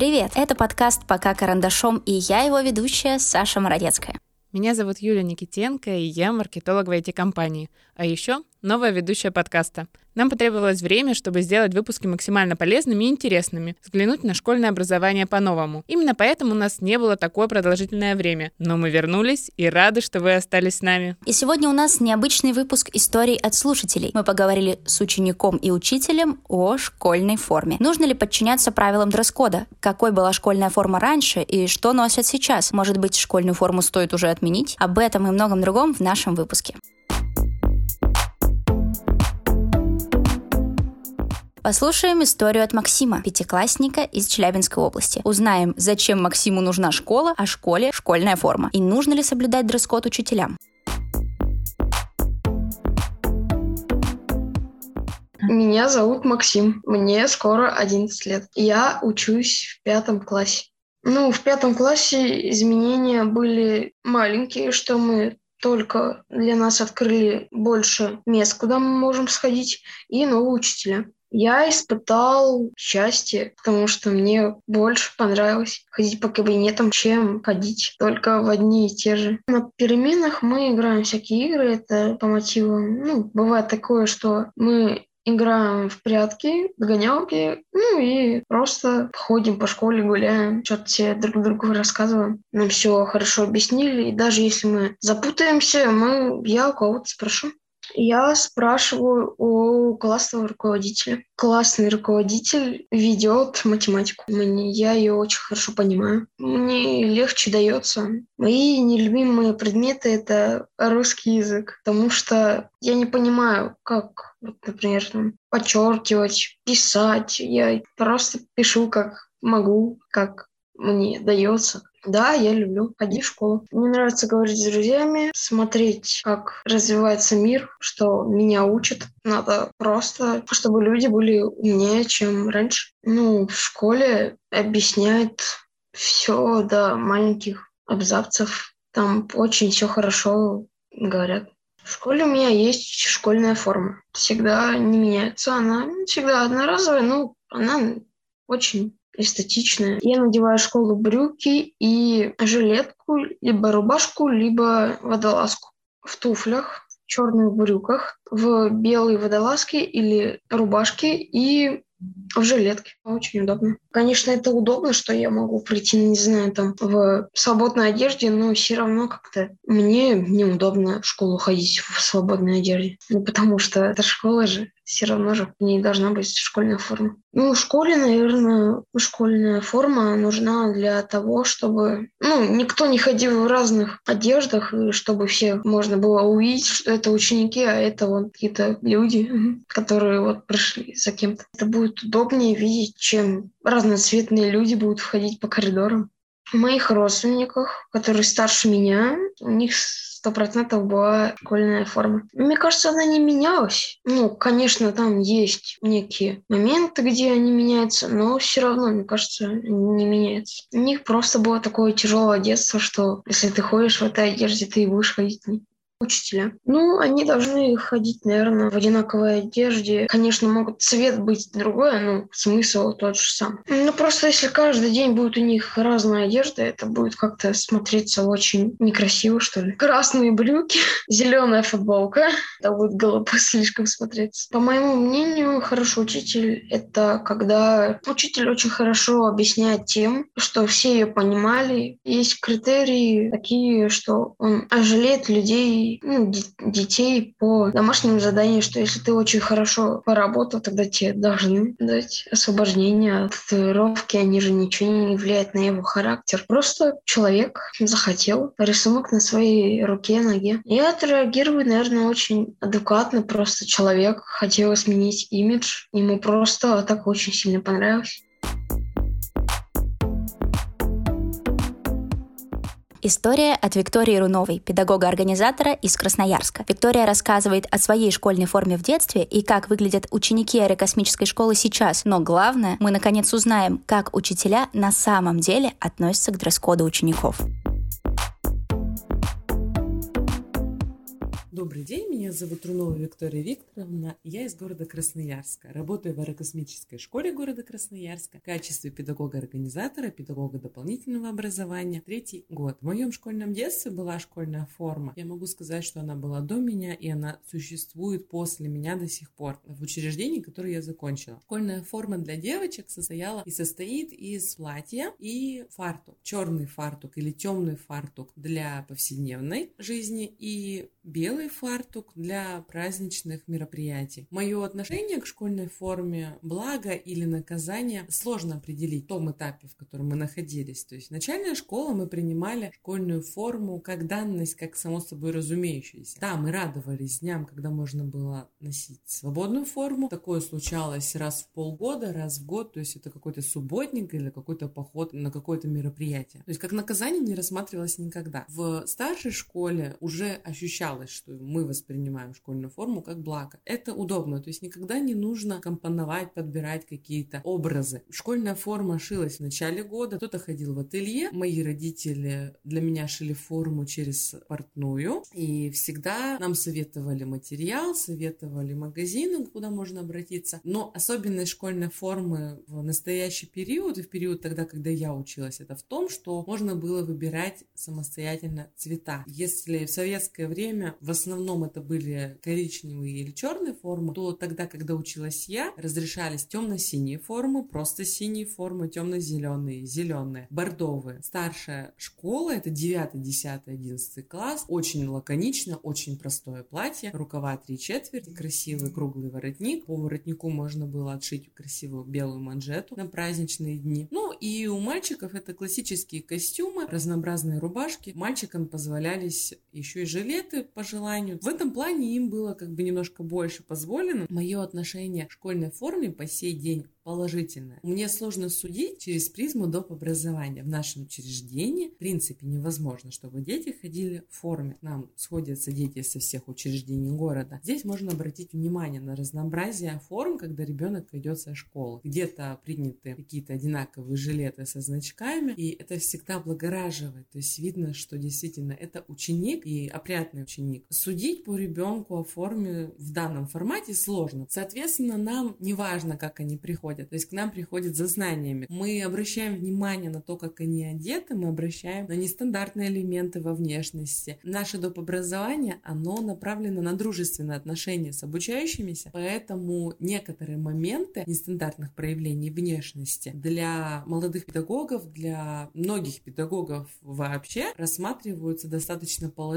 Привет! Это подкаст «Пока карандашом» и я его ведущая Саша Мородецкая. Меня зовут Юлия Никитенко, и я маркетолог в IT-компании. А еще новая ведущая подкаста. Нам потребовалось время, чтобы сделать выпуски максимально полезными и интересными, взглянуть на школьное образование по-новому. Именно поэтому у нас не было такое продолжительное время, но мы вернулись и рады, что вы остались с нами. И сегодня у нас необычный выпуск историй от слушателей. Мы поговорили с учеником и учителем о школьной форме. Нужно ли подчиняться правилам дресс-кода? Какой была школьная форма раньше и что носят сейчас? Может быть, школьную форму стоит уже отменить? Об этом и многом другом в нашем выпуске. Послушаем историю от Максима, пятиклассника из Челябинской области. Узнаем, зачем Максиму нужна школа, а школе школьная форма. И нужно ли соблюдать дресс-код учителям. Меня зовут Максим. Мне скоро 11 лет. Я учусь в пятом классе. Ну, в пятом классе изменения были маленькие, что мы только для нас открыли больше мест, куда мы можем сходить, и новые учителя. Я испытал счастье, потому что мне больше понравилось ходить по кабинетам, чем ходить только в одни и те же. На переменах мы играем всякие игры, это по мотивам. Ну, бывает такое, что мы играем в прятки, догонялки, ну и просто ходим по школе, гуляем, что-то все друг другу рассказываем. Нам все хорошо объяснили, и даже если мы запутаемся, мы, я у кого-то спрошу. Я спрашиваю у классного руководителя. Классный руководитель ведет математику. Мне, я ее очень хорошо понимаю. Мне легче дается. Мои нелюбимые предметы — это русский язык, потому что я не понимаю, как, вот, например, там, подчеркивать, писать. Я просто пишу, как могу, как мне дается. Да, я люблю ходить в школу. Мне нравится говорить с друзьями, смотреть, как развивается мир, что меня учат. Надо просто, чтобы люди были умнее, чем раньше. Ну, в школе объясняют все до маленьких абзацев. Там очень все хорошо говорят. В школе у меня есть школьная форма. Всегда не меняется. Она всегда одноразовая, но она очень эстетичная. Я надеваю школу брюки и жилетку, либо рубашку, либо водолазку. В туфлях, черных брюках, в белой водолазке или рубашке и в жилетке. Очень удобно. Конечно, это удобно, что я могу прийти, не знаю, там, в свободной одежде, но все равно как-то мне неудобно в школу ходить в свободной одежде. Ну, потому что это школа же все равно же в ней должна быть школьная форма. Ну, в школе, наверное, школьная форма нужна для того, чтобы, ну, никто не ходил в разных одеждах, и чтобы все можно было увидеть, что это ученики, а это вот какие-то люди, которые вот пришли за кем-то. Это будет удобнее видеть, чем разноцветные люди будут входить по коридорам. У моих родственниках, которые старше меня, у них сто процентов была школьная форма. Мне кажется, она не менялась. Ну, конечно, там есть некие моменты, где они меняются, но все равно, мне кажется, не меняется. У них просто было такое тяжелое детство, что если ты ходишь в этой одежде, ты и будешь ходить в ней учителя. Ну, они должны ходить, наверное, в одинаковой одежде. Конечно, могут цвет быть другой, но смысл тот же самый. Ну, просто если каждый день будет у них разная одежда, это будет как-то смотреться очень некрасиво, что ли. Красные брюки, зеленая футболка. Это будет голубо слишком смотреться. По моему мнению, хороший учитель — это когда учитель очень хорошо объясняет тем, что все ее понимали. Есть критерии такие, что он жалеет людей ну, детей по домашнему заданию, что если ты очень хорошо поработал, тогда тебе должны дать освобождение от татуировки, они же ничего не влияют на его характер. Просто человек захотел рисунок на своей руке, ноге. Я отреагирую, наверное, очень адекватно. Просто человек хотел сменить имидж, ему просто так очень сильно понравилось. История от Виктории Руновой, педагога-организатора из Красноярска. Виктория рассказывает о своей школьной форме в детстве и как выглядят ученики аэрокосмической школы сейчас. Но главное, мы наконец узнаем, как учителя на самом деле относятся к дресс-коду учеников. Добрый день, меня зовут Трунова Виктория Викторовна, я из города Красноярска. Работаю в аэрокосмической школе города Красноярска в качестве педагога-организатора, педагога дополнительного образования. Третий год. В моем школьном детстве была школьная форма. Я могу сказать, что она была до меня, и она существует после меня до сих пор в учреждении, которое я закончила. Школьная форма для девочек состояла и состоит из платья и фартук. Черный фартук или темный фартук для повседневной жизни и белый фартук для праздничных мероприятий. Мое отношение к школьной форме благо или наказание сложно определить в том этапе, в котором мы находились. То есть начальная школа мы принимали школьную форму как данность, как само собой разумеющееся. Да, мы радовались дням, когда можно было носить свободную форму. Такое случалось раз в полгода, раз в год, то есть это какой-то субботник или какой-то поход на какое-то мероприятие. То есть как наказание не рассматривалось никогда. В старшей школе уже ощущалось, что мы воспринимаем школьную форму как благо. Это удобно, то есть никогда не нужно компоновать, подбирать какие-то образы. Школьная форма шилась в начале года, кто-то ходил в ателье. Мои родители для меня шили форму через портную, и всегда нам советовали материал, советовали магазины, куда можно обратиться. Но особенность школьной формы в настоящий период и в период тогда, когда я училась, это в том, что можно было выбирать самостоятельно цвета. Если в советское время в основном это были коричневые или черные формы, то тогда, когда училась я, разрешались темно-синие формы, просто синие формы, темно-зеленые, зеленые, бордовые. Старшая школа, это 9, 10, 11 класс, очень лаконично, очень простое платье, рукава 3 четверти, красивый круглый воротник, по воротнику можно было отшить красивую белую манжету на праздничные дни. Ну и у мальчиков это классические костюмы, разнообразные рубашки. Мальчикам позволялись еще и жилеты по желанию. В этом плане им было как бы немножко больше позволено. Мое отношение к школьной форме по сей день положительное. Мне сложно судить через призму доп. образования. В нашем учреждении в принципе невозможно, чтобы дети ходили в форме. нам сходятся дети со всех учреждений города. Здесь можно обратить внимание на разнообразие форм, когда ребенок идет со школы. Где-то приняты какие-то одинаковые жилеты со значками, и это всегда облагораживает. То есть видно, что действительно это ученик и опрятный ученик. Судить по ребенку о форме в данном формате сложно. Соответственно, нам не важно, как они приходят. То есть к нам приходят за знаниями. Мы обращаем внимание на то, как они одеты, мы обращаем на нестандартные элементы во внешности. Наше доп. образование, оно направлено на дружественные отношения с обучающимися, поэтому некоторые моменты нестандартных проявлений внешности для молодых педагогов, для многих педагогов вообще рассматриваются достаточно положительно.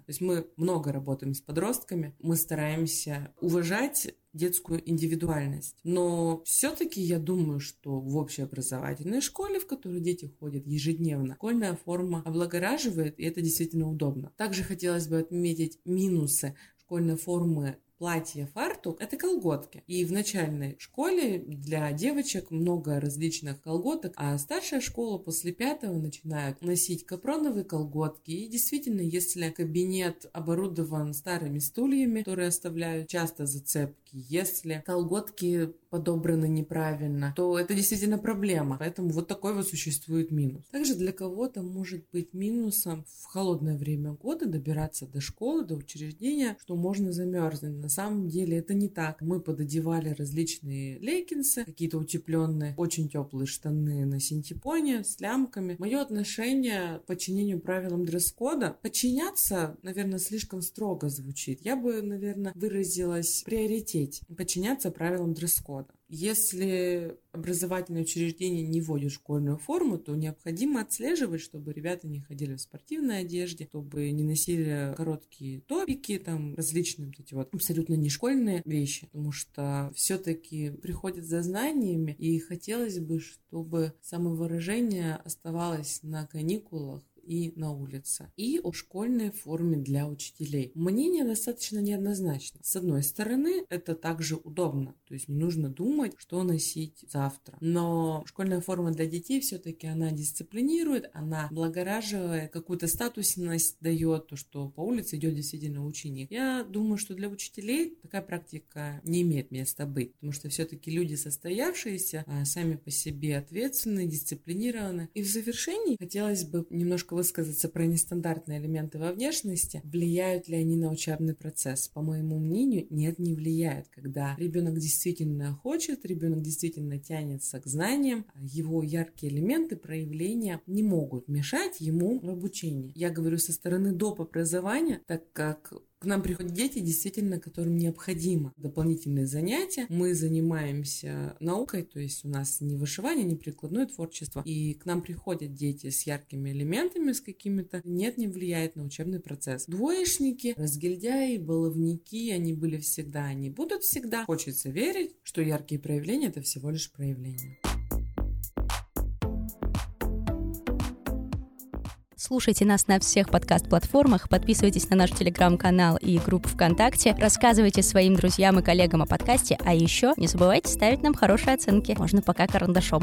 То есть мы много работаем с подростками, мы стараемся уважать детскую индивидуальность. Но все-таки я думаю, что в общеобразовательной школе, в которой дети ходят ежедневно, школьная форма облагораживает, и это действительно удобно. Также хотелось бы отметить минусы школьной формы платье, фартук – это колготки. И в начальной школе для девочек много различных колготок, а старшая школа после пятого начинают носить капроновые колготки. И действительно, если кабинет оборудован старыми стульями, которые оставляют часто зацепки, если колготки подобраны неправильно, то это действительно проблема. Поэтому вот такой вот существует минус. Также для кого-то может быть минусом в холодное время года добираться до школы, до учреждения, что можно замерзнуть. На самом деле это не так. Мы пододевали различные лейкинсы, какие-то утепленные, очень теплые штаны на синтепоне с лямками. Мое отношение к подчинению правилам дресс-кода подчиняться, наверное, слишком строго звучит. Я бы, наверное, выразилась в приоритете подчиняться правилам дресс-кода. Если образовательное учреждение не вводит школьную форму, то необходимо отслеживать, чтобы ребята не ходили в спортивной одежде, чтобы не носили короткие топики, там различные вот эти вот абсолютно не школьные вещи, потому что все-таки приходят за знаниями, и хотелось бы, чтобы самовыражение оставалось на каникулах и на улице, и о школьной форме для учителей. Мнение достаточно неоднозначно. С одной стороны, это также удобно, то есть не нужно думать, что носить завтра. Но школьная форма для детей все-таки она дисциплинирует, она благораживает, какую-то статусность дает, то, что по улице идет действительно ученик. Я думаю, что для учителей такая практика не имеет места быть, потому что все-таки люди состоявшиеся, а сами по себе ответственные, дисциплинированы. И в завершении хотелось бы немножко высказаться про нестандартные элементы во внешности. Влияют ли они на учебный процесс? По моему мнению, нет, не влияют. Когда ребенок действительно хочет, ребенок действительно тянется к знаниям, его яркие элементы проявления не могут мешать ему в обучении. Я говорю со стороны доп. образования, так как к нам приходят дети, действительно, которым необходимо дополнительные занятия. Мы занимаемся наукой, то есть у нас не вышивание, не прикладное творчество. И к нам приходят дети с яркими элементами, с какими-то. Нет, не влияет на учебный процесс. Двоечники, разгильдяи, баловники, они были всегда, они будут всегда. Хочется верить, что яркие проявления — это всего лишь проявления. Слушайте нас на всех подкаст-платформах, подписывайтесь на наш телеграм-канал и группу ВКонтакте, рассказывайте своим друзьям и коллегам о подкасте, а еще не забывайте ставить нам хорошие оценки, можно пока карандашом.